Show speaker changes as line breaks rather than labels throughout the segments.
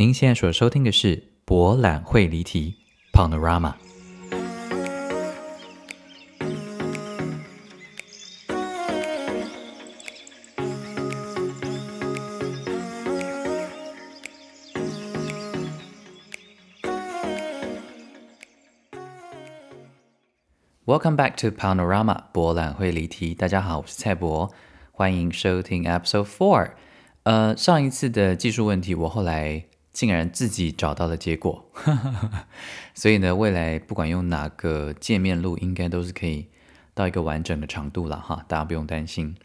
您现在所收听的是《博览会离题》（Panorama）。Welcome back to Panorama 博览会离题。大家好，我是蔡博，欢迎收听 Episode Four。呃，上一次的技术问题，我后来竟然自己找到了结果，所以呢，未来不管用哪个界面录，应该都是可以到一个完整的长度了哈，大家不用担心。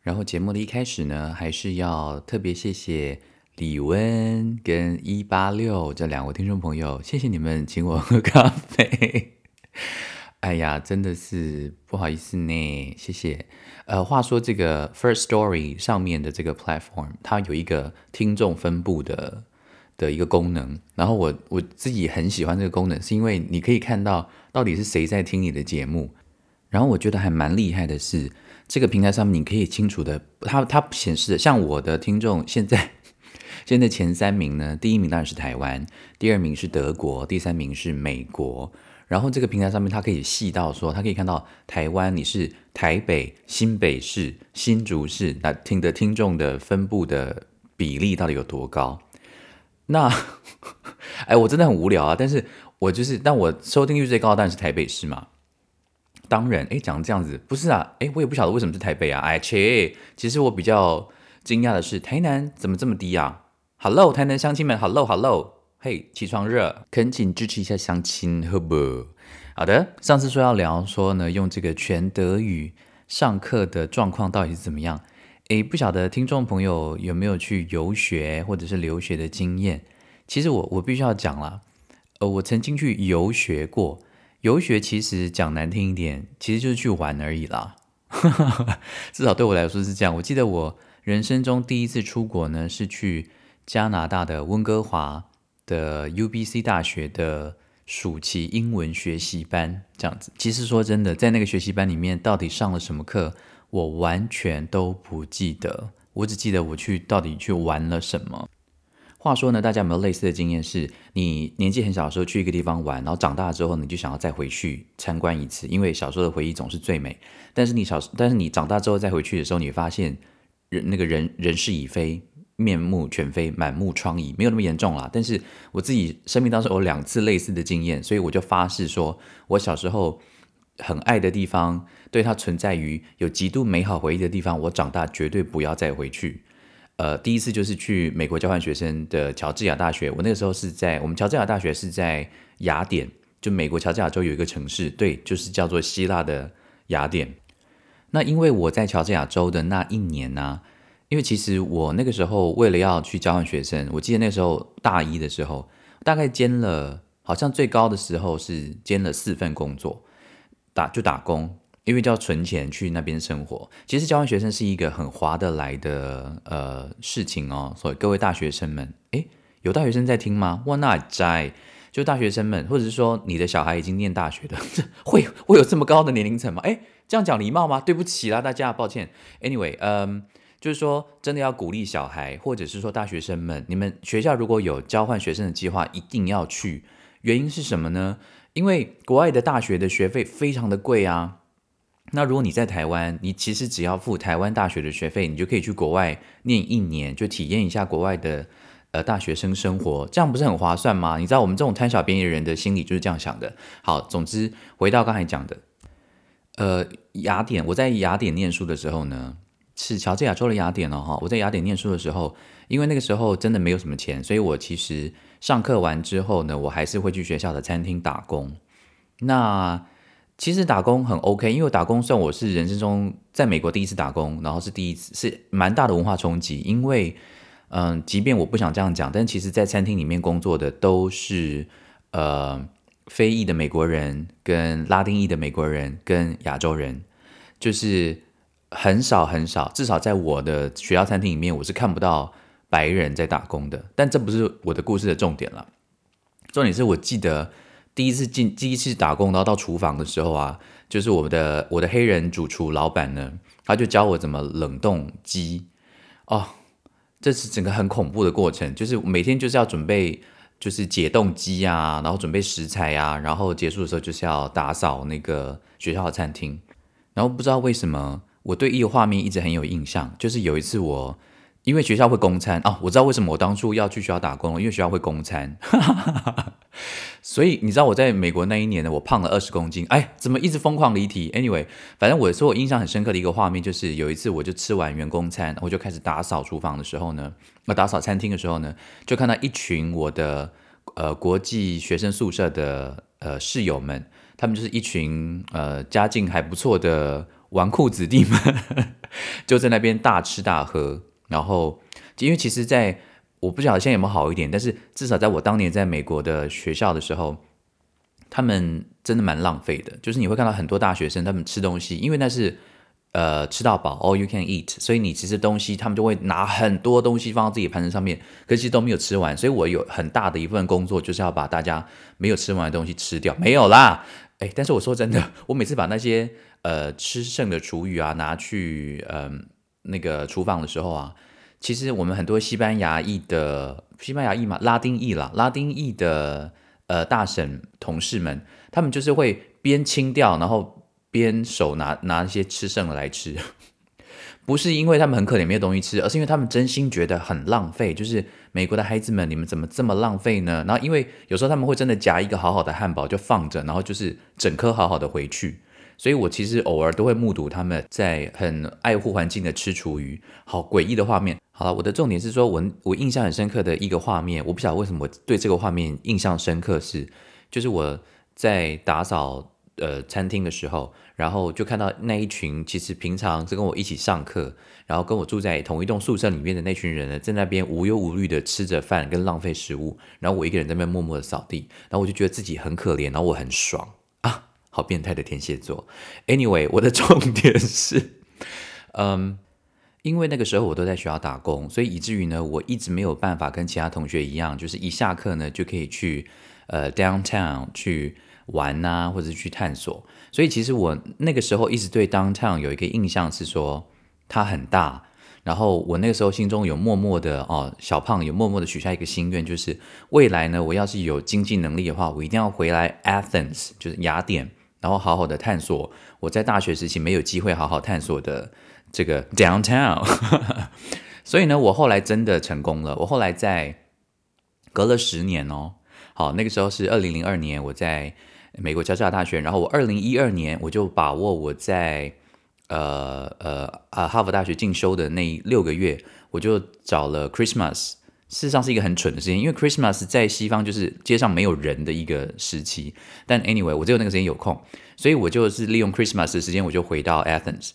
然后节目的一开始呢，还是要特别谢谢李温跟一八六这两位听众朋友，谢谢你们请我喝咖啡。哎呀，真的是不好意思呢，谢谢。呃，话说这个 First Story 上面的这个 platform，它有一个听众分布的的一个功能，然后我我自己很喜欢这个功能，是因为你可以看到到底是谁在听你的节目。然后我觉得还蛮厉害的是，这个平台上面你可以清楚的，它它显示的，像我的听众 现在现在前三名呢，第一名当然是台湾，第二名是德国，第三名是美国。然后这个平台上面，它可以细到说，它可以看到台湾你是台北、新北市、新竹市那听的听众的分布的比例到底有多高？那哎，我真的很无聊啊！但是我就是，但我收听率最高的当然是台北市嘛。当然，哎，讲这样子不是啊？哎，我也不晓得为什么是台北啊？哎切，其实我比较惊讶的是，台南怎么这么低啊？Hello，台南乡亲们，Hello，Hello。嘿，起床热，恳请支持一下乡亲，好不？好的，上次说要聊说呢，用这个全德语上课的状况到底是怎么样？诶，不晓得听众朋友有没有去游学或者是留学的经验？其实我我必须要讲啦，呃，我曾经去游学过，游学其实讲难听一点，其实就是去玩而已啦。至少对我来说是这样。我记得我人生中第一次出国呢，是去加拿大的温哥华。的 UBC 大学的暑期英文学习班这样子，其实说真的，在那个学习班里面，到底上了什么课，我完全都不记得。我只记得我去到底去玩了什么。话说呢，大家有没有类似的经验？是你年纪很小的时候去一个地方玩，然后长大之后你就想要再回去参观一次，因为小时候的回忆总是最美。但是你小，但是你长大之后再回去的时候，你发现人那个人人事已非。面目全非，满目疮痍，没有那么严重啦。但是我自己生命当中有两次类似的经验，所以我就发誓说，我小时候很爱的地方，对它存在于有极度美好回忆的地方，我长大绝对不要再回去。呃，第一次就是去美国交换学生的乔治亚大学，我那个时候是在我们乔治亚大学是在雅典，就美国乔治亚州有一个城市，对，就是叫做希腊的雅典。那因为我在乔治亚州的那一年呢。因为其实我那个时候为了要去交换学生，我记得那时候大一的时候，大概兼了，好像最高的时候是兼了四份工作，打就打工，因为就要存钱去那边生活。其实交换学生是一个很划得来的呃事情哦，所以各位大学生们，诶，有大学生在听吗？哇，那在就大学生们，或者是说你的小孩已经念大学的，会会有这么高的年龄层吗？诶，这样讲礼貌吗？对不起啦，大家，抱歉。Anyway，嗯。就是说，真的要鼓励小孩，或者是说大学生们，你们学校如果有交换学生的计划，一定要去。原因是什么呢？因为国外的大学的学费非常的贵啊。那如果你在台湾，你其实只要付台湾大学的学费，你就可以去国外念一年，就体验一下国外的呃大学生生活，这样不是很划算吗？你知道我们这种贪小便宜的人的心理就是这样想的。好，总之回到刚才讲的，呃，雅典，我在雅典念书的时候呢。是乔治亚州的雅典哦，哈！我在雅典念书的时候，因为那个时候真的没有什么钱，所以我其实上课完之后呢，我还是会去学校的餐厅打工。那其实打工很 OK，因为打工算我是人生中在美国第一次打工，然后是第一次是蛮大的文化冲击。因为嗯，即便我不想这样讲，但其实，在餐厅里面工作的都是呃非裔的美国人、跟拉丁裔的美国人、跟亚洲人，就是。很少很少，至少在我的学校餐厅里面，我是看不到白人在打工的。但这不是我的故事的重点了。重点是我记得第一次进第一次打工，然后到厨房的时候啊，就是我的我的黑人主厨老板呢，他就教我怎么冷冻鸡。哦，这是整个很恐怖的过程，就是每天就是要准备，就是解冻机啊，然后准备食材啊，然后结束的时候就是要打扫那个学校的餐厅。然后不知道为什么，我对一个画面一直很有印象，就是有一次我。因为学校会供餐啊，我知道为什么我当初要去学校打工，因为学校会供餐，所以你知道我在美国那一年呢，我胖了二十公斤。哎，怎么一直疯狂离题？Anyway，反正我说我印象很深刻的一个画面，就是有一次我就吃完员工餐，我就开始打扫厨房的时候呢，那打扫餐厅的时候呢，就看到一群我的呃国际学生宿舍的呃室友们，他们就是一群呃家境还不错的纨绔子弟们，就在那边大吃大喝。然后，因为其实，在我不晓得现在有没有好一点，但是至少在我当年在美国的学校的时候，他们真的蛮浪费的。就是你会看到很多大学生他们吃东西，因为那是呃吃到饱，all you can eat，所以你其实东西他们就会拿很多东西放到自己盘子上面，可是都没有吃完。所以我有很大的一份工作就是要把大家没有吃完的东西吃掉。没有啦，哎，但是我说真的，我每次把那些呃吃剩的厨余啊拿去嗯。那个厨房的时候啊，其实我们很多西班牙裔的西班牙裔嘛，拉丁裔啦，拉丁裔的呃大婶同事们，他们就是会边清掉，然后边手拿拿一些吃剩的来吃，不是因为他们很可怜没有东西吃，而是因为他们真心觉得很浪费。就是美国的孩子们，你们怎么这么浪费呢？然后因为有时候他们会真的夹一个好好的汉堡就放着，然后就是整颗好好的回去。所以，我其实偶尔都会目睹他们在很爱护环境的吃厨余，好诡异的画面。好了，我的重点是说，我我印象很深刻的一个画面，我不晓得为什么我对这个画面印象深刻，是就是我在打扫呃餐厅的时候，然后就看到那一群其实平常是跟我一起上课，然后跟我住在同一栋宿舍里面的那群人呢，在那边无忧无虑的吃着饭跟浪费食物，然后我一个人在那边默默的扫地，然后我就觉得自己很可怜，然后我很爽。好变态的天蝎座。Anyway，我的重点是，嗯，因为那个时候我都在学校打工，所以以至于呢，我一直没有办法跟其他同学一样，就是一下课呢就可以去呃 downtown 去玩呐，或者去探索。所以其实我那个时候一直对 downtown 有一个印象是说它很大。然后我那个时候心中有默默的哦，小胖有默默的许下一个心愿，就是未来呢，我要是有经济能力的话，我一定要回来 Athens，就是雅典。然后好好的探索我在大学时期没有机会好好探索的这个 downtown，所以呢，我后来真的成功了。我后来在隔了十年哦，好，那个时候是二零零二年，我在美国加州大学。然后我二零一二年我就把握我在呃呃啊哈佛大学进修的那六个月，我就找了 Christmas。事实上是一个很蠢的事情，因为 Christmas 在西方就是街上没有人的一个时期。但 anyway，我只有那个时间有空，所以我就是利用 Christmas 的时间，我就回到 Athens。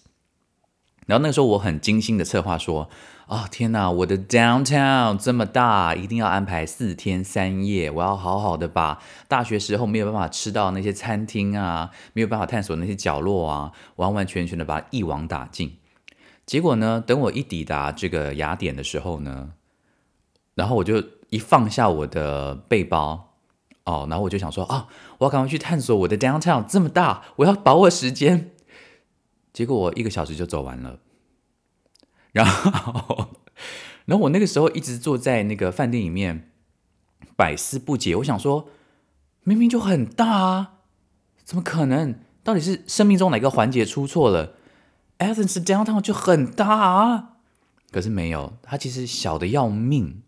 然后那个时候我很精心的策划说：“啊，天哪，我的 downtown 这么大，一定要安排四天三夜，我要好好的把大学时候没有办法吃到那些餐厅啊，没有办法探索那些角落啊，完完全全的把它一网打尽。”结果呢，等我一抵达这个雅典的时候呢。然后我就一放下我的背包，哦，然后我就想说啊，我要赶快去探索我的 downtown 这么大，我要把握时间。结果我一个小时就走完了，然后，然后我那个时候一直坐在那个饭店里面百思不解。我想说，明明就很大啊，怎么可能？到底是生命中哪个环节出错了？Athens downtown 就很大啊，可是没有，它其实小的要命。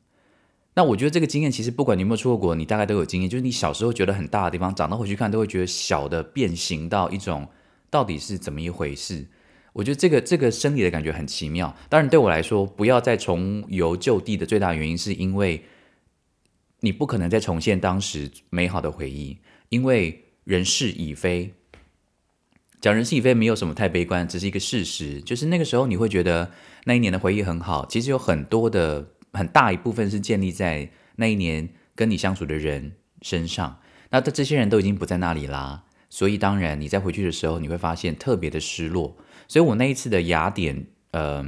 那我觉得这个经验其实不管你有没有出过国，你大概都有经验。就是你小时候觉得很大的地方，长大回去看都会觉得小的变形到一种到底是怎么一回事？我觉得这个这个生理的感觉很奇妙。当然对我来说，不要再重游旧地的最大原因是因为你不可能再重现当时美好的回忆，因为人事已非。讲人事已非没有什么太悲观，只是一个事实。就是那个时候你会觉得那一年的回忆很好，其实有很多的。很大一部分是建立在那一年跟你相处的人身上，那这这些人都已经不在那里啦，所以当然你再回去的时候，你会发现特别的失落。所以我那一次的雅典，呃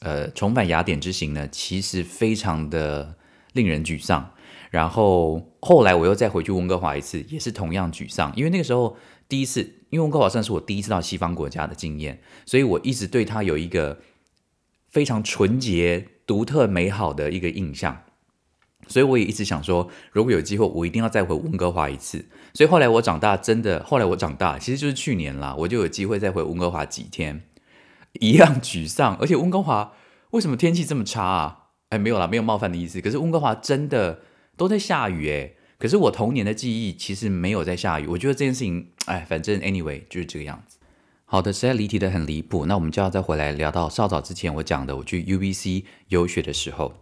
呃，重返雅典之行呢，其实非常的令人沮丧。然后后来我又再回去温哥华一次，也是同样沮丧，因为那个时候第一次，因为温哥华算是我第一次到西方国家的经验，所以我一直对他有一个非常纯洁。独特美好的一个印象。所以我也一直想说，如果有机会，我一定要再回温哥华一次。所以后来我长大，真的，后来我长大，其实就是去年啦，我就有机会再回温哥华几天，一样沮丧。而且温哥华为什么天气这么差啊？哎，没有啦，没有冒犯的意思。可是温哥华真的都在下雨哎。可是我童年的记忆其实没有在下雨。我觉得这件事情，哎，反正 anyway 就是这个样子。好的，实在离题的很离谱。那我们就要再回来聊到稍早之前我讲的，我去 UBC 游学的时候。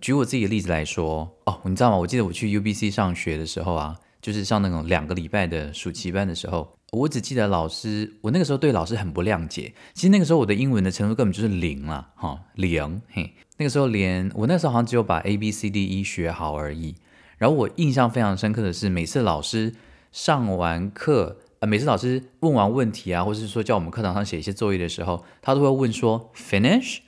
举我自己的例子来说，哦，你知道吗？我记得我去 UBC 上学的时候啊，就是上那种两个礼拜的暑期班的时候，我只记得老师，我那个时候对老师很不谅解。其实那个时候我的英文的程度根本就是零了，哈，零。嘿，那个时候连我那时候好像只有把 A B C D E 学好而已。然后我印象非常深刻的是，每次老师上完课，呃，每次老师问完问题啊，或者是说叫我们课堂上写一些作业的时候，他都会问说 “finish”，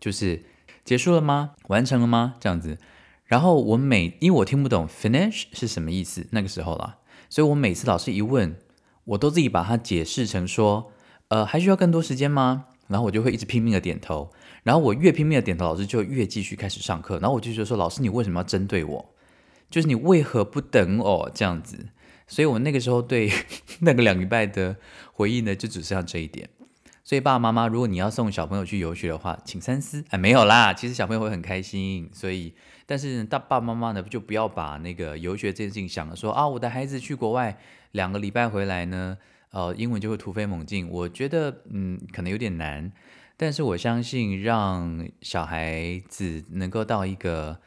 就是。结束了吗？完成了吗？这样子，然后我每因为我听不懂 finish 是什么意思，那个时候啦，所以我每次老师一问，我都自己把它解释成说，呃，还需要更多时间吗？然后我就会一直拼命的点头，然后我越拼命的点头，老师就越继续开始上课，然后我就觉得说，老师你为什么要针对我？就是你为何不等我这样子？所以我那个时候对 那个两礼拜的回忆呢，就只剩下这一点。所以爸爸妈妈，如果你要送小朋友去游学的话，请三思。哎，没有啦，其实小朋友会很开心。所以，但是大爸爸妈妈呢，就不要把那个游学这件事情想了说啊，我的孩子去国外两个礼拜回来呢，呃，英文就会突飞猛进。我觉得，嗯，可能有点难。但是我相信，让小孩子能够到一个。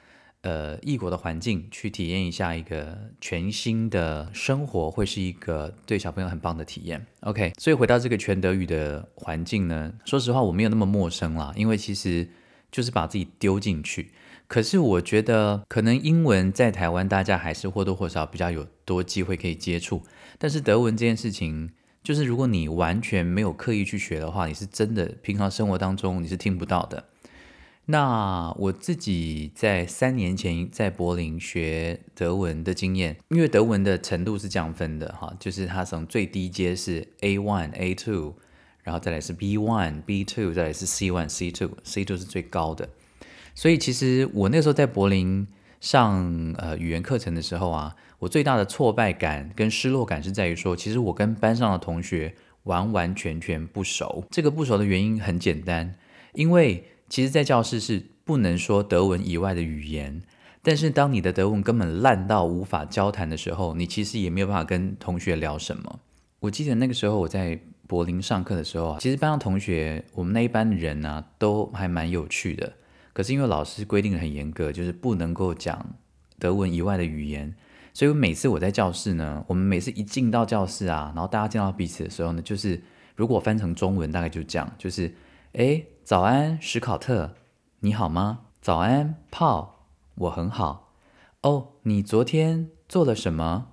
呃，异国的环境去体验一下一个全新的生活，会是一个对小朋友很棒的体验。OK，所以回到这个全德语的环境呢，说实话我没有那么陌生啦，因为其实就是把自己丢进去。可是我觉得可能英文在台湾大家还是或多或少比较有多机会可以接触，但是德文这件事情，就是如果你完全没有刻意去学的话，你是真的平常生活当中你是听不到的。那我自己在三年前在柏林学德文的经验，因为德文的程度是这样分的哈，就是它从最低阶是 A one、A two，然后再来是 B one、B two，再来是 C one、C two，C two 是最高的。所以其实我那时候在柏林上呃语言课程的时候啊，我最大的挫败感跟失落感是在于说，其实我跟班上的同学完完全全不熟。这个不熟的原因很简单，因为。其实，在教室是不能说德文以外的语言，但是当你的德文根本烂到无法交谈的时候，你其实也没有办法跟同学聊什么。我记得那个时候我在柏林上课的时候啊，其实班上同学，我们那一班人呢，都还蛮有趣的。可是因为老师规定的很严格，就是不能够讲德文以外的语言，所以每次我在教室呢，我们每次一进到教室啊，然后大家见到彼此的时候呢，就是如果翻成中文，大概就这样，就是哎。早安，史考特，你好吗？早安，泡，我很好。哦，你昨天做了什么？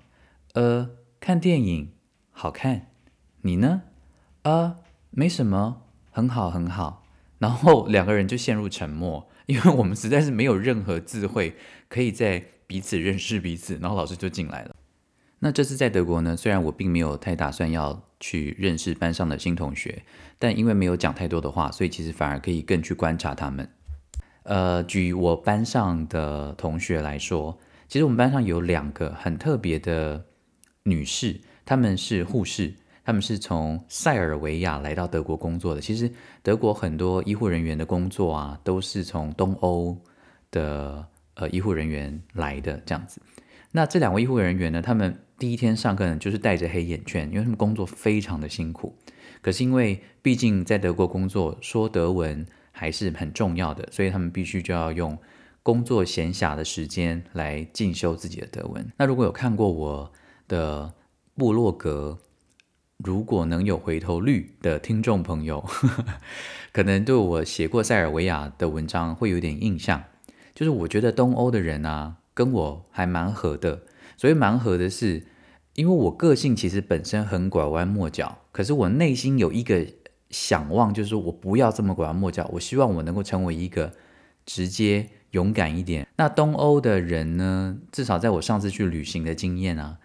呃，看电影，好看。你呢？啊，没什么，很好，很好。然后两个人就陷入沉默，因为我们实在是没有任何智慧可以在彼此认识彼此。然后老师就进来了。那这次在德国呢，虽然我并没有太打算要去认识班上的新同学，但因为没有讲太多的话，所以其实反而可以更去观察他们。呃，举我班上的同学来说，其实我们班上有两个很特别的女士，她们是护士，她们是从塞尔维亚来到德国工作的。其实德国很多医护人员的工作啊，都是从东欧的呃医护人员来的这样子。那这两位医护人员呢，他们第一天上课呢，就是戴着黑眼圈，因为他们工作非常的辛苦。可是因为毕竟在德国工作，说德文还是很重要的，所以他们必须就要用工作闲暇的时间来进修自己的德文。那如果有看过我的部落格，如果能有回头率的听众朋友，可能对我写过塞尔维亚的文章会有点印象。就是我觉得东欧的人啊，跟我还蛮合的。所以盲盒的是，因为我个性其实本身很拐弯抹角，可是我内心有一个想望，就是说我不要这么拐弯抹角，我希望我能够成为一个直接、勇敢一点。那东欧的人呢，至少在我上次去旅行的经验啊，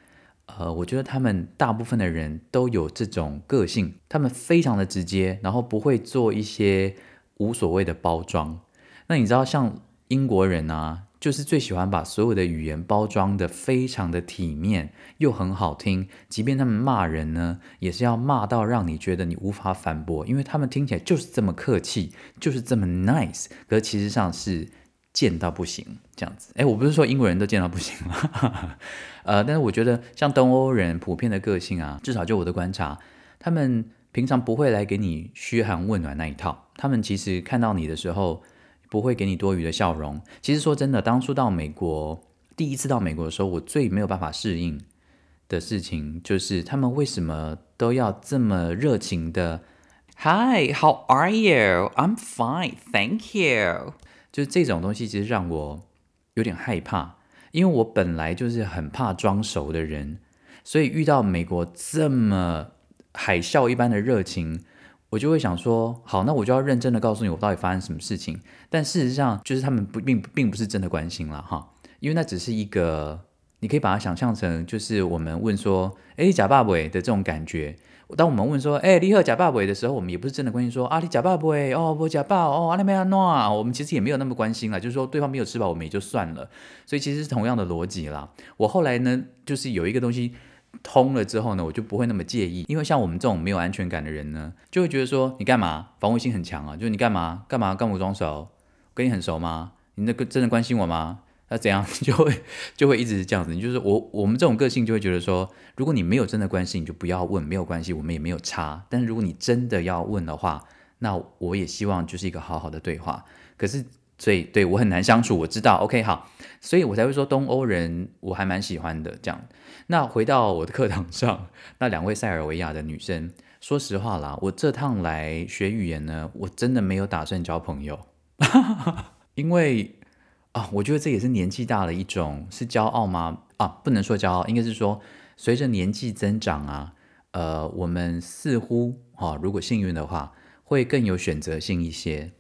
呃，我觉得他们大部分的人都有这种个性，他们非常的直接，然后不会做一些无所谓的包装。那你知道像英国人啊，就是最喜欢把所有的语言包装的非常的体面，又很好听。即便他们骂人呢，也是要骂到让你觉得你无法反驳，因为他们听起来就是这么客气，就是这么 nice。可是其实上是贱到不行这样子。哎，我不是说英国人都贱到不行了，呃，但是我觉得像东欧人普遍的个性啊，至少就我的观察，他们平常不会来给你嘘寒问暖那一套。他们其实看到你的时候。不会给你多余的笑容。其实说真的，当初到美国，第一次到美国的时候，我最没有办法适应的事情，就是他们为什么都要这么热情的？Hi, how are you? I'm fine, thank you。就是这种东西，其实让我有点害怕，因为我本来就是很怕装熟的人，所以遇到美国这么海啸一般的热情。我就会想说，好，那我就要认真的告诉你我到底发生什么事情。但事实上，就是他们不并并不是真的关心了哈，因为那只是一个，你可以把它想象成就是我们问说，哎，假爸爸的这种感觉。当我们问说，哎，你和假爸爸的时候，我们也不是真的关心说，啊，你假爸爸哦，不假爸哦，阿里没阿诺啊，我们其实也没有那么关心了，就是说对方没有吃饱，我们也就算了。所以其实是同样的逻辑啦。我后来呢，就是有一个东西。通了之后呢，我就不会那么介意，因为像我们这种没有安全感的人呢，就会觉得说你干嘛防卫心很强啊？就是你干嘛干嘛干我装熟？跟你很熟吗？你那个真的关心我吗？那怎样 就会就会一直是这样子？你就是我我们这种个性就会觉得说，如果你没有真的关心，你就不要问，没有关系，我们也没有差。但是如果你真的要问的话，那我也希望就是一个好好的对话。可是。所以对我很难相处，我知道。OK，好，所以我才会说东欧人我还蛮喜欢的。这样，那回到我的课堂上，那两位塞尔维亚的女生，说实话啦，我这趟来学语言呢，我真的没有打算交朋友，因为啊，我觉得这也是年纪大了一种是骄傲吗？啊，不能说骄傲，应该是说随着年纪增长啊，呃，我们似乎啊，如果幸运的话，会更有选择性一些。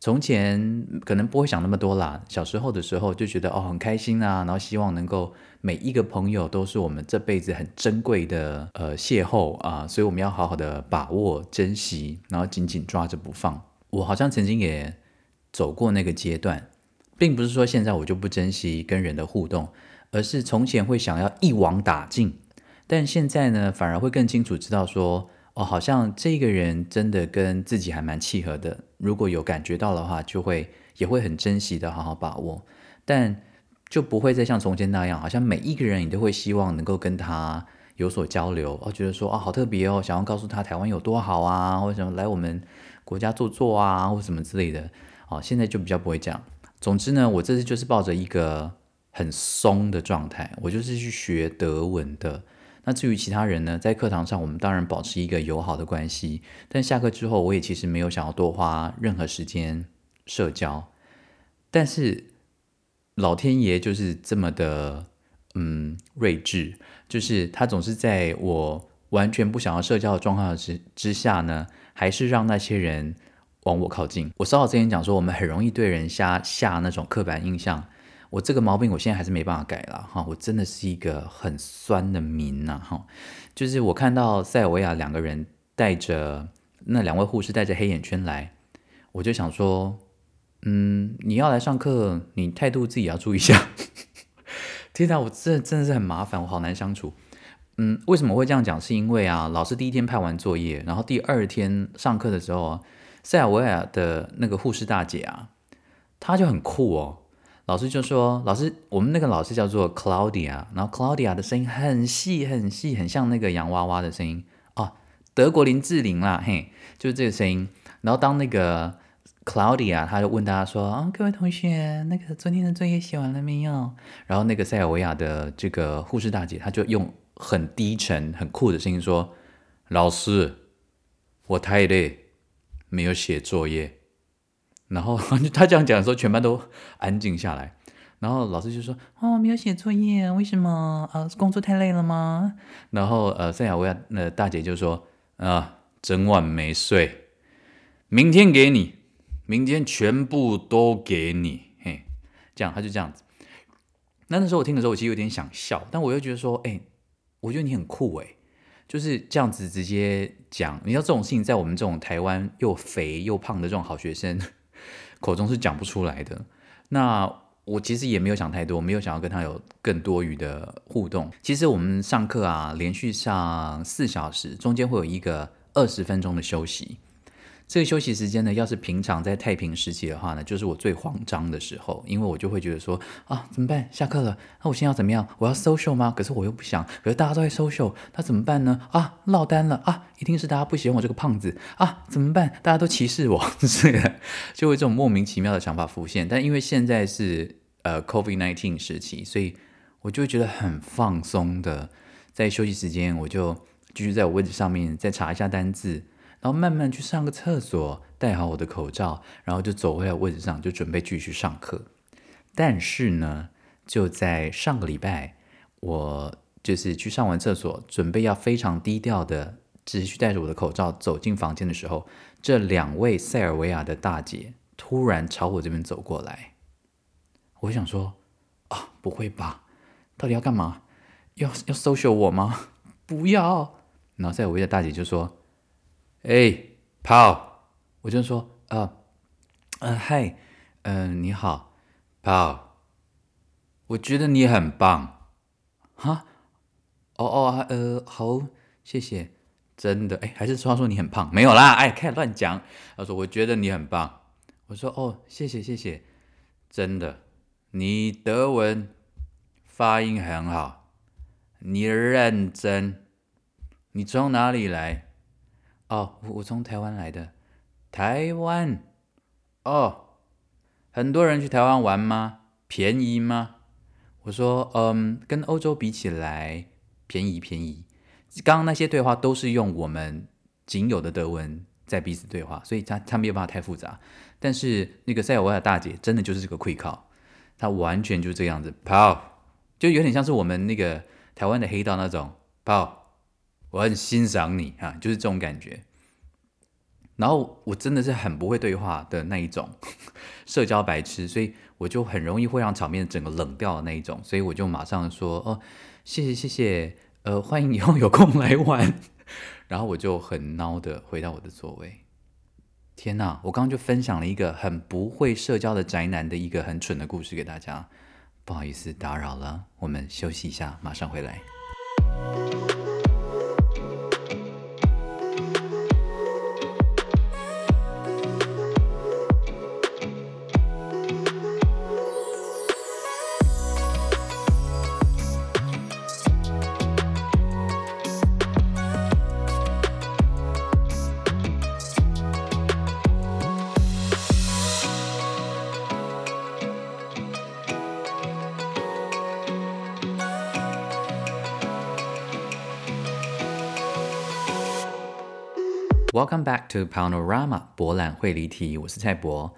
从前可能不会想那么多啦，小时候的时候就觉得哦很开心啊，然后希望能够每一个朋友都是我们这辈子很珍贵的呃邂逅啊，所以我们要好好的把握珍惜，然后紧紧抓着不放。我好像曾经也走过那个阶段，并不是说现在我就不珍惜跟人的互动，而是从前会想要一网打尽，但现在呢反而会更清楚知道说。哦，好像这个人真的跟自己还蛮契合的。如果有感觉到的话，就会也会很珍惜的好好把握，但就不会再像从前那样，好像每一个人你都会希望能够跟他有所交流，哦，觉得说哦好特别哦，想要告诉他台湾有多好啊，或者什么来我们国家坐坐啊，或什么之类的。哦，现在就比较不会这样。总之呢，我这次就是抱着一个很松的状态，我就是去学德文的。那至于其他人呢，在课堂上我们当然保持一个友好的关系，但下课之后我也其实没有想要多花任何时间社交。但是老天爷就是这么的，嗯，睿智，就是他总是在我完全不想要社交的状况之之下呢，还是让那些人往我靠近。我稍早之前讲说，我们很容易对人下下那种刻板印象。我这个毛病，我现在还是没办法改了哈。我真的是一个很酸的民呐哈。就是我看到塞尔维亚两个人带着那两位护士带着黑眼圈来，我就想说，嗯，你要来上课，你态度自己要注意一下。天哪，我这真的是很麻烦，我好难相处。嗯，为什么会这样讲？是因为啊，老师第一天派完作业，然后第二天上课的时候啊，塞尔维亚的那个护士大姐啊，她就很酷哦。老师就说：“老师，我们那个老师叫做 Claudia，然后 Claudia 的声音很细很细，很像那个洋娃娃的声音哦，德国林志玲啦，嘿，就是这个声音。然后当那个 Claudia，他就问大家说：啊，各位同学，那个昨天的作业写完了没有？然后那个塞尔维亚的这个护士大姐，她就用很低沉、很酷的声音说：老师，我太累，没有写作业。”然后 他这样讲的时候，全班都安静下来。然后老师就说：“哦，没有写作业，为什么？啊，工作太累了吗？”然后呃，塞亚维亚那大姐就说：“啊，整晚没睡，明天给你，明天全部都给你。”嘿，这样他就这样子。那那时候我听的时候，我其实有点想笑，但我又觉得说：“哎，我觉得你很酷哎，就是这样子直接讲。你知道这种事情，在我们这种台湾又肥又胖的这种好学生。”口中是讲不出来的。那我其实也没有想太多，没有想要跟他有更多余的互动。其实我们上课啊，连续上四小时，中间会有一个二十分钟的休息。这个休息时间呢，要是平常在太平时期的话呢，就是我最慌张的时候，因为我就会觉得说啊，怎么办？下课了，那我现在要怎么样？我要 social 吗？可是我又不想，可是大家都在 social，那怎么办呢？啊，落单了啊，一定是大家不喜欢我这个胖子啊，怎么办？大家都歧视我，是的，就会这种莫名其妙的想法浮现。但因为现在是呃 COVID nineteen 时期，所以我就会觉得很放松的，在休息时间，我就继续在我位置上面再查一下单字。然后慢慢去上个厕所，戴好我的口罩，然后就走回来位置上，就准备继续上课。但是呢，就在上个礼拜，我就是去上完厕所，准备要非常低调的继续戴着我的口罩走进房间的时候，这两位塞尔维亚的大姐突然朝我这边走过来。我想说啊，不会吧？到底要干嘛？要要 social 我吗？不要。然后塞尔维亚大姐就说。哎，跑！我就说，啊，呃，嗨，嗯，你好，跑！我觉得你很棒，哈，哦哦，呃，好，谢谢，真的，哎，还是说说你很胖？没有啦，哎，开始乱讲。他说，我觉得你很棒。我说，哦，谢谢，谢谢，真的，你德文发音很好，你认真，你从哪里来？哦，我我从台湾来的，台湾，哦，很多人去台湾玩吗？便宜吗？我说，嗯，跟欧洲比起来，便宜便宜。刚刚那些对话都是用我们仅有的德文在彼此对话，所以他他没有办法太复杂。但是那个塞尔维亚大姐真的就是这个 quick 她完全就这样子跑，就有点像是我们那个台湾的黑道那种跑。我很欣赏你啊，就是这种感觉。然后我真的是很不会对话的那一种 社交白痴，所以我就很容易会让场面整个冷掉的那一种。所以我就马上说：“哦，谢谢谢谢，呃，欢迎以后有空来玩。”然后我就很孬的回到我的座位。天哪！我刚刚就分享了一个很不会社交的宅男的一个很蠢的故事给大家，不好意思打扰了，我们休息一下，马上回来。Welcome back to Panorama 博览会离题，我是蔡博。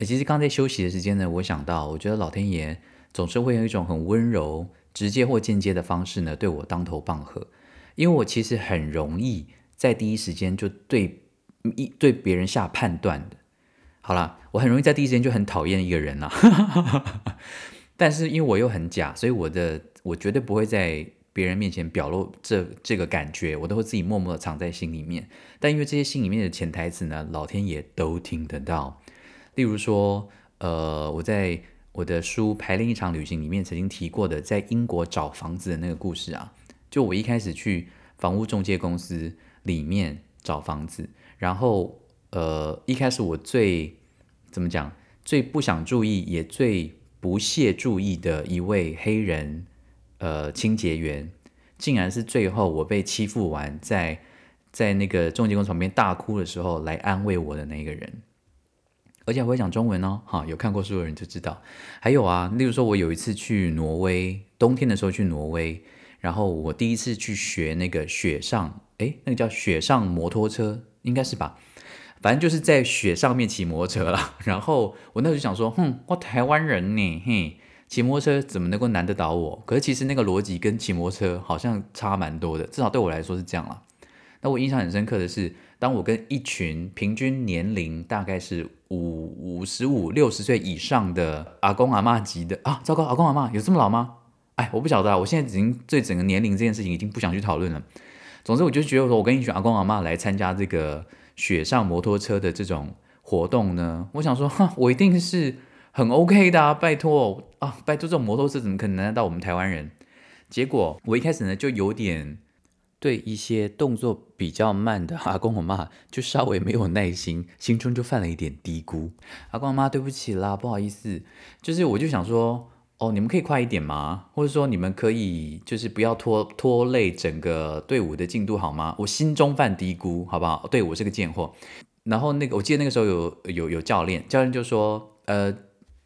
其实刚在休息的时间呢，我想到，我觉得老天爷总是会用一种很温柔、直接或间接的方式呢，对我当头棒喝。因为我其实很容易在第一时间就对一对别人下判断的。好了，我很容易在第一时间就很讨厌一个人啦。但是因为我又很假，所以我的我绝对不会在。别人面前表露这这个感觉，我都会自己默默的藏在心里面。但因为这些心里面的潜台词呢，老天爷都听得到。例如说，呃，我在我的书《排练一场旅行》里面曾经提过的，在英国找房子的那个故事啊。就我一开始去房屋中介公司里面找房子，然后呃，一开始我最怎么讲，最不想注意，也最不屑注意的一位黑人。呃，清洁员竟然是最后我被欺负完，在在那个中介公司旁边大哭的时候来安慰我的那个人，而且我会讲中文哦，哈，有看过书的人就知道。还有啊，例如说，我有一次去挪威，冬天的时候去挪威，然后我第一次去学那个雪上，哎，那个叫雪上摩托车，应该是吧？反正就是在雪上面骑摩托车了。然后我那时候想说，哼，我台湾人呢，嘿。骑摩托车怎么能够难得倒我？可是其实那个逻辑跟骑摩托车好像差蛮多的，至少对我来说是这样了。那我印象很深刻的是，当我跟一群平均年龄大概是五五十五六十岁以上的阿公阿妈级的啊，糟糕，阿公阿妈有这么老吗？哎，我不晓得啊，我现在已经对整个年龄这件事情已经不想去讨论了。总之，我就觉得说我跟一群阿公阿妈来参加这个雪上摩托车的这种。活动呢？我想说，哈，我一定是很 OK 的啊！拜托啊，拜托，这种摩托车怎么可能难得到我们台湾人？结果我一开始呢，就有点对一些动作比较慢的阿公我妈就稍微没有耐心，心中就犯了一点低估。阿公阿妈，对不起啦，不好意思，就是我就想说，哦，你们可以快一点吗？或者说你们可以就是不要拖拖累整个队伍的进度好吗？我心中犯低估，好不好？对我是个贱货。然后那个，我记得那个时候有有有教练，教练就说，呃，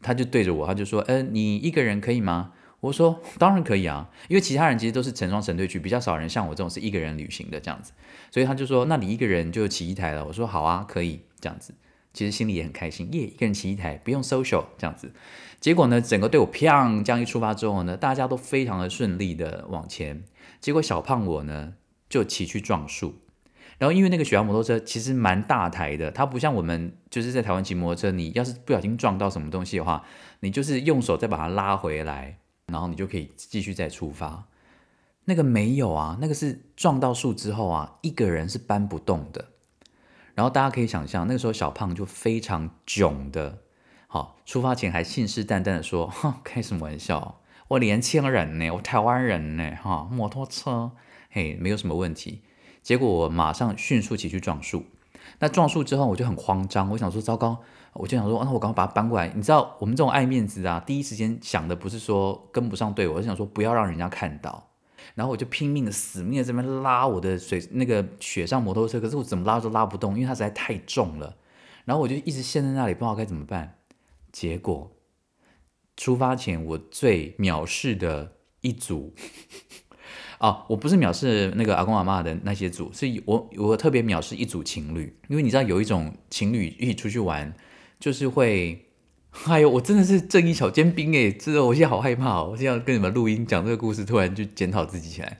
他就对着我，他就说，呃，你一个人可以吗？我说当然可以啊，因为其他人其实都是成双成对去，比较少人像我这种是一个人旅行的这样子，所以他就说，那你一个人就骑一台了。我说好啊，可以这样子，其实心里也很开心，耶，一个人骑一台不用 social 这样子。结果呢，整个队伍砰这样一出发之后呢，大家都非常的顺利的往前，结果小胖我呢就骑去撞树。然后因为那个雪橇摩托车其实蛮大台的，它不像我们就是在台湾骑摩托车，你要是不小心撞到什么东西的话，你就是用手再把它拉回来，然后你就可以继续再出发。那个没有啊，那个是撞到树之后啊，一个人是搬不动的。然后大家可以想象，那个时候小胖就非常囧的，好，出发前还信誓旦旦的说：“ 哼，开什么玩笑？我年轻人呢，我台湾人呢，哈，摩托车，嘿，没有什么问题。”结果我马上迅速骑去撞树，那撞树之后我就很慌张，我想说糟糕，我就想说那我赶快把它搬过来。你知道我们这种爱面子啊，第一时间想的不是说跟不上队伍，我想说不要让人家看到。然后我就拼命的死命的这边拉我的水那个雪上摩托车，可是我怎么拉都拉不动，因为它实在太重了。然后我就一直陷在那里，不知道该怎么办。结果出发前我最藐视的一组。哦，我不是藐视那个阿公阿妈的那些组，是我我特别藐视一组情侣，因为你知道有一种情侣一起出去玩，就是会，哎呦，我真的是正义小尖兵哎，真的，我现在好害怕哦，我现在要跟你们录音讲这个故事，突然就检讨自己起来，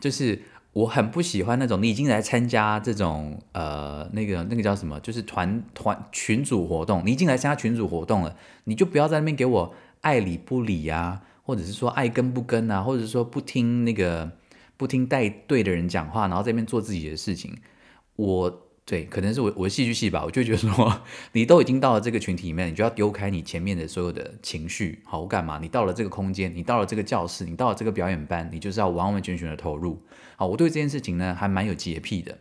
就是我很不喜欢那种你已经来参加这种呃那个那个叫什么，就是团团群组活动，你已经来参加群组活动了，你就不要在那边给我爱理不理呀。或者是说爱跟不跟啊，或者是说不听那个不听带队的人讲话，然后这边做自己的事情。我对，可能是我我戏剧系吧，我就觉得说，你都已经到了这个群体里面，你就要丢开你前面的所有的情绪，好干嘛？你到了这个空间，你到了这个教室，你到了这个表演班，你就是要完完全全的投入。好，我对这件事情呢还蛮有洁癖的，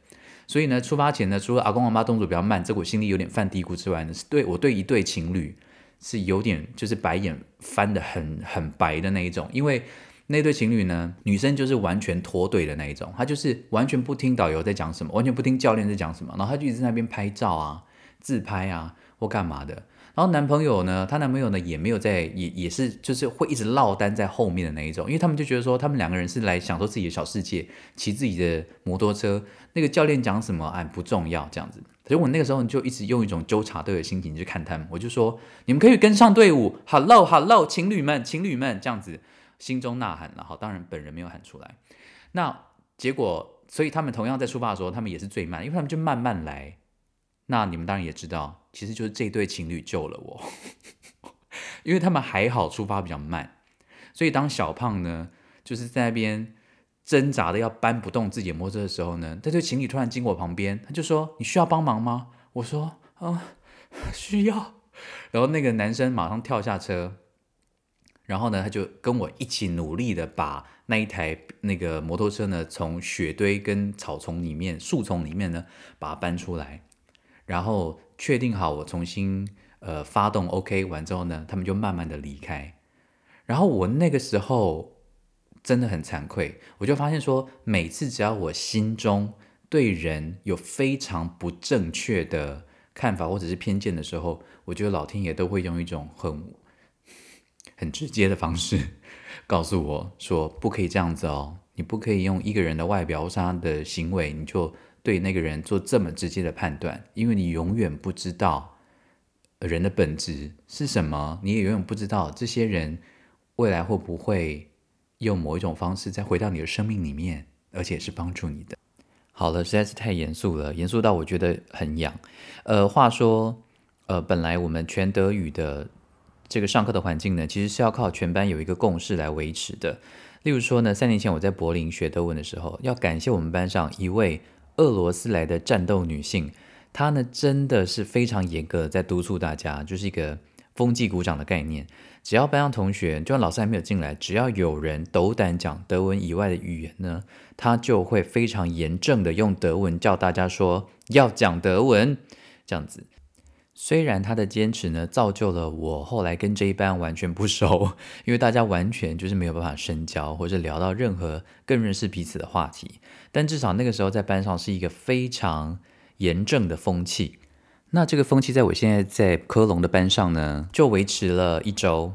所以呢，出发前呢，除了阿公阿妈动作比较慢，这我心里有点犯嘀咕之外呢，是对我对一对情侣。是有点就是白眼翻的很很白的那一种，因为那对情侣呢，女生就是完全脱队的那一种，她就是完全不听导游在讲什么，完全不听教练在讲什么，然后她就一直在那边拍照啊、自拍啊或干嘛的。然后男朋友呢，她男朋友呢也没有在，也也是就是会一直落单在后面的那一种，因为他们就觉得说他们两个人是来享受自己的小世界，骑自己的摩托车，那个教练讲什么哎不重要这样子。所以我那个时候就一直用一种纠察队的心情去看他们，我就说你们可以跟上队伍，Hello Hello，情侣们情侣们这样子心中呐喊了，好，当然本人没有喊出来。那结果，所以他们同样在出发的时候，他们也是最慢，因为他们就慢慢来。那你们当然也知道，其实就是这对情侣救了我，因为他们还好出发比较慢，所以当小胖呢就是在那边。挣扎的要搬不动自己的摩托车的时候呢，这对情侣突然经过旁边，他就说：“你需要帮忙吗？”我说：“啊，需要。”然后那个男生马上跳下车，然后呢，他就跟我一起努力的把那一台那个摩托车呢，从雪堆跟草丛里面、树丛里面呢，把它搬出来，然后确定好我重新呃发动 OK 完之后呢，他们就慢慢的离开。然后我那个时候。真的很惭愧，我就发现说，每次只要我心中对人有非常不正确的看法或者是偏见的时候，我觉得老天爷都会用一种很很直接的方式告诉我说，不可以这样子哦，你不可以用一个人的外表或他的行为，你就对那个人做这么直接的判断，因为你永远不知道人的本质是什么，你也永远不知道这些人未来会不会。用某一种方式再回到你的生命里面，而且是帮助你的。好了，实在是太严肃了，严肃到我觉得很痒。呃，话说，呃，本来我们全德语的这个上课的环境呢，其实是要靠全班有一个共识来维持的。例如说呢，三年前我在柏林学德文的时候，要感谢我们班上一位俄罗斯来的战斗女性，她呢真的是非常严格的在督促大家，就是一个风纪鼓掌的概念。只要班上同学，就算老师还没有进来，只要有人斗胆讲德文以外的语言呢，他就会非常严正的用德文叫大家说要讲德文，这样子。虽然他的坚持呢，造就了我后来跟这一班完全不熟，因为大家完全就是没有办法深交或者聊到任何更认识彼此的话题。但至少那个时候在班上是一个非常严正的风气。那这个风气在我现在在科隆的班上呢，就维持了一周。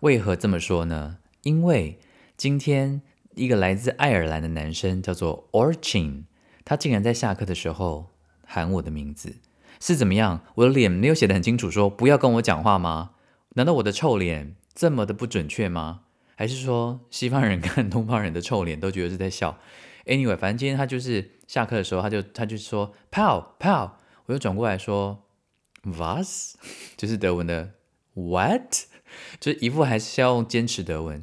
为何这么说呢？因为今天一个来自爱尔兰的男生叫做 Orchin，他竟然在下课的时候喊我的名字，是怎么样？我的脸没有写得很清楚，说不要跟我讲话吗？难道我的臭脸这么的不准确吗？还是说西方人看东方人的臭脸都觉得是在笑？Anyway，反正今天他就是下课的时候，他就他就说 Pow Pow，我就转过来说 Was，就是德文的 What。就是一副还是要用坚持德文，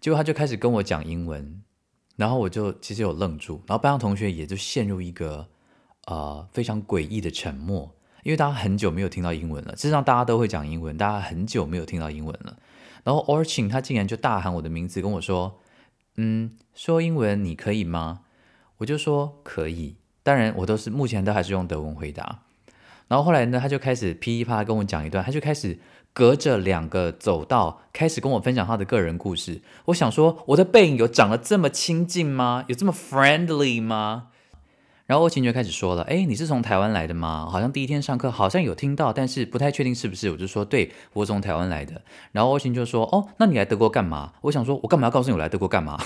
结果他就开始跟我讲英文，然后我就其实有愣住，然后班上同学也就陷入一个呃非常诡异的沉默，因为大家很久没有听到英文了。事实上大家都会讲英文，大家很久没有听到英文了。然后 Orchin 他竟然就大喊我的名字跟我说：“嗯，说英文你可以吗？”我就说可以，当然我都是目前都还是用德文回答。然后后来呢，他就开始噼里啪啦跟我讲一段，他就开始。隔着两个走道，开始跟我分享他的个人故事。我想说，我的背影有长得这么亲近吗？有这么 friendly 吗？然后欧晴就开始说了：“哎，你是从台湾来的吗？好像第一天上课好像有听到，但是不太确定是不是。”我就说：“对，我从台湾来的。”然后欧晴就说：“哦，那你来德国干嘛？”我想说：“我干嘛要告诉你我来德国干嘛？”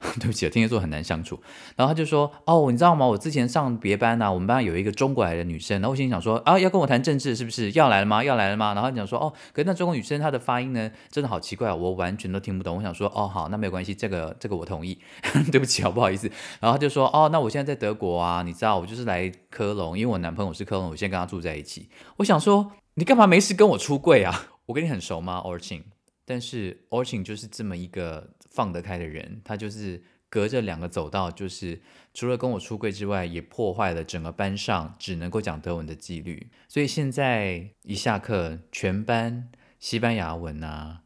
对不起，天蝎座很难相处。然后他就说：“哦，你知道吗？我之前上别班呢，我们班有一个中国来的女生。然后我心里想说：啊，要跟我谈政治是不是？要来了吗？要来了吗？然后讲说：哦，可是那中国女生她的发音呢，真的好奇怪，我完全都听不懂。我想说：哦，好，那没有关系，这个这个我同意。对不起，好不好意思。然后他就说：哦，那我现在在德国啊，你知道，我就是来科隆，因为我男朋友是科隆，我现在跟他住在一起。我想说，你干嘛没事跟我出柜啊？我跟你很熟吗，Orchin？但是 Orchin 就是这么一个放得开的人，他就是。隔着两个走道，就是除了跟我出柜之外，也破坏了整个班上只能够讲德文的纪律。所以现在一下课，全班西班牙文啊、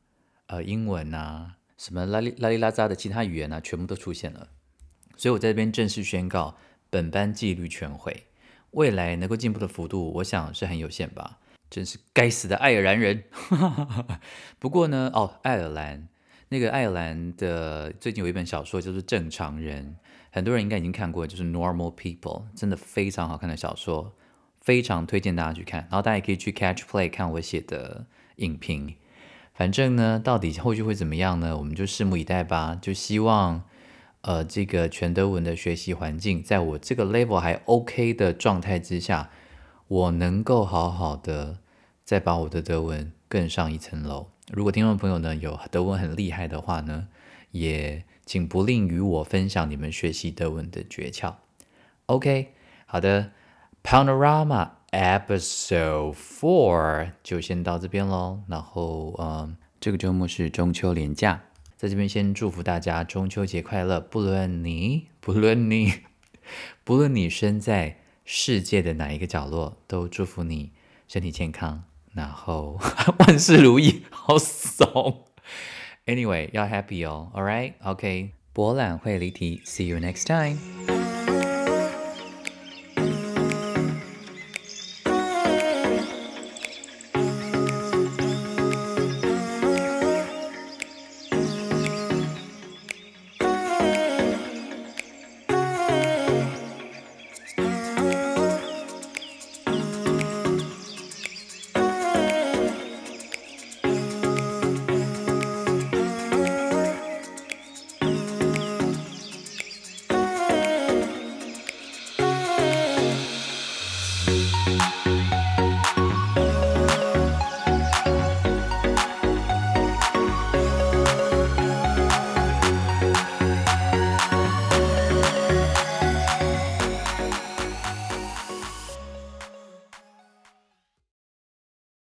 呃英文啊、什么拉里拉里拉扎的其他语言啊，全部都出现了。所以我在这边正式宣告，本班纪律全毁。未来能够进步的幅度，我想是很有限吧。真是该死的爱尔兰人。不过呢，哦，爱尔兰。那个爱尔兰的最近有一本小说，就是《正常人》，很多人应该已经看过，就是《Normal People》，真的非常好看的小说，非常推荐大家去看。然后大家也可以去 Catch Play 看我写的影评。反正呢，到底后续会怎么样呢？我们就拭目以待吧。就希望，呃，这个全德文的学习环境，在我这个 level 还 OK 的状态之下，我能够好好的再把我的德文更上一层楼。如果听众朋友呢有德文很厉害的话呢，也请不吝与我分享你们学习德文的诀窍。OK，好的，Panorama Episode Four 就先到这边喽。然后，嗯，这个周末是中秋连假，在这边先祝福大家中秋节快乐。不论你，不论你，不论你身在世界的哪一个角落，都祝福你身体健康。然后万事如意，好怂。Anyway，要 happy 哦。All right，OK。博览会离题，See you next time。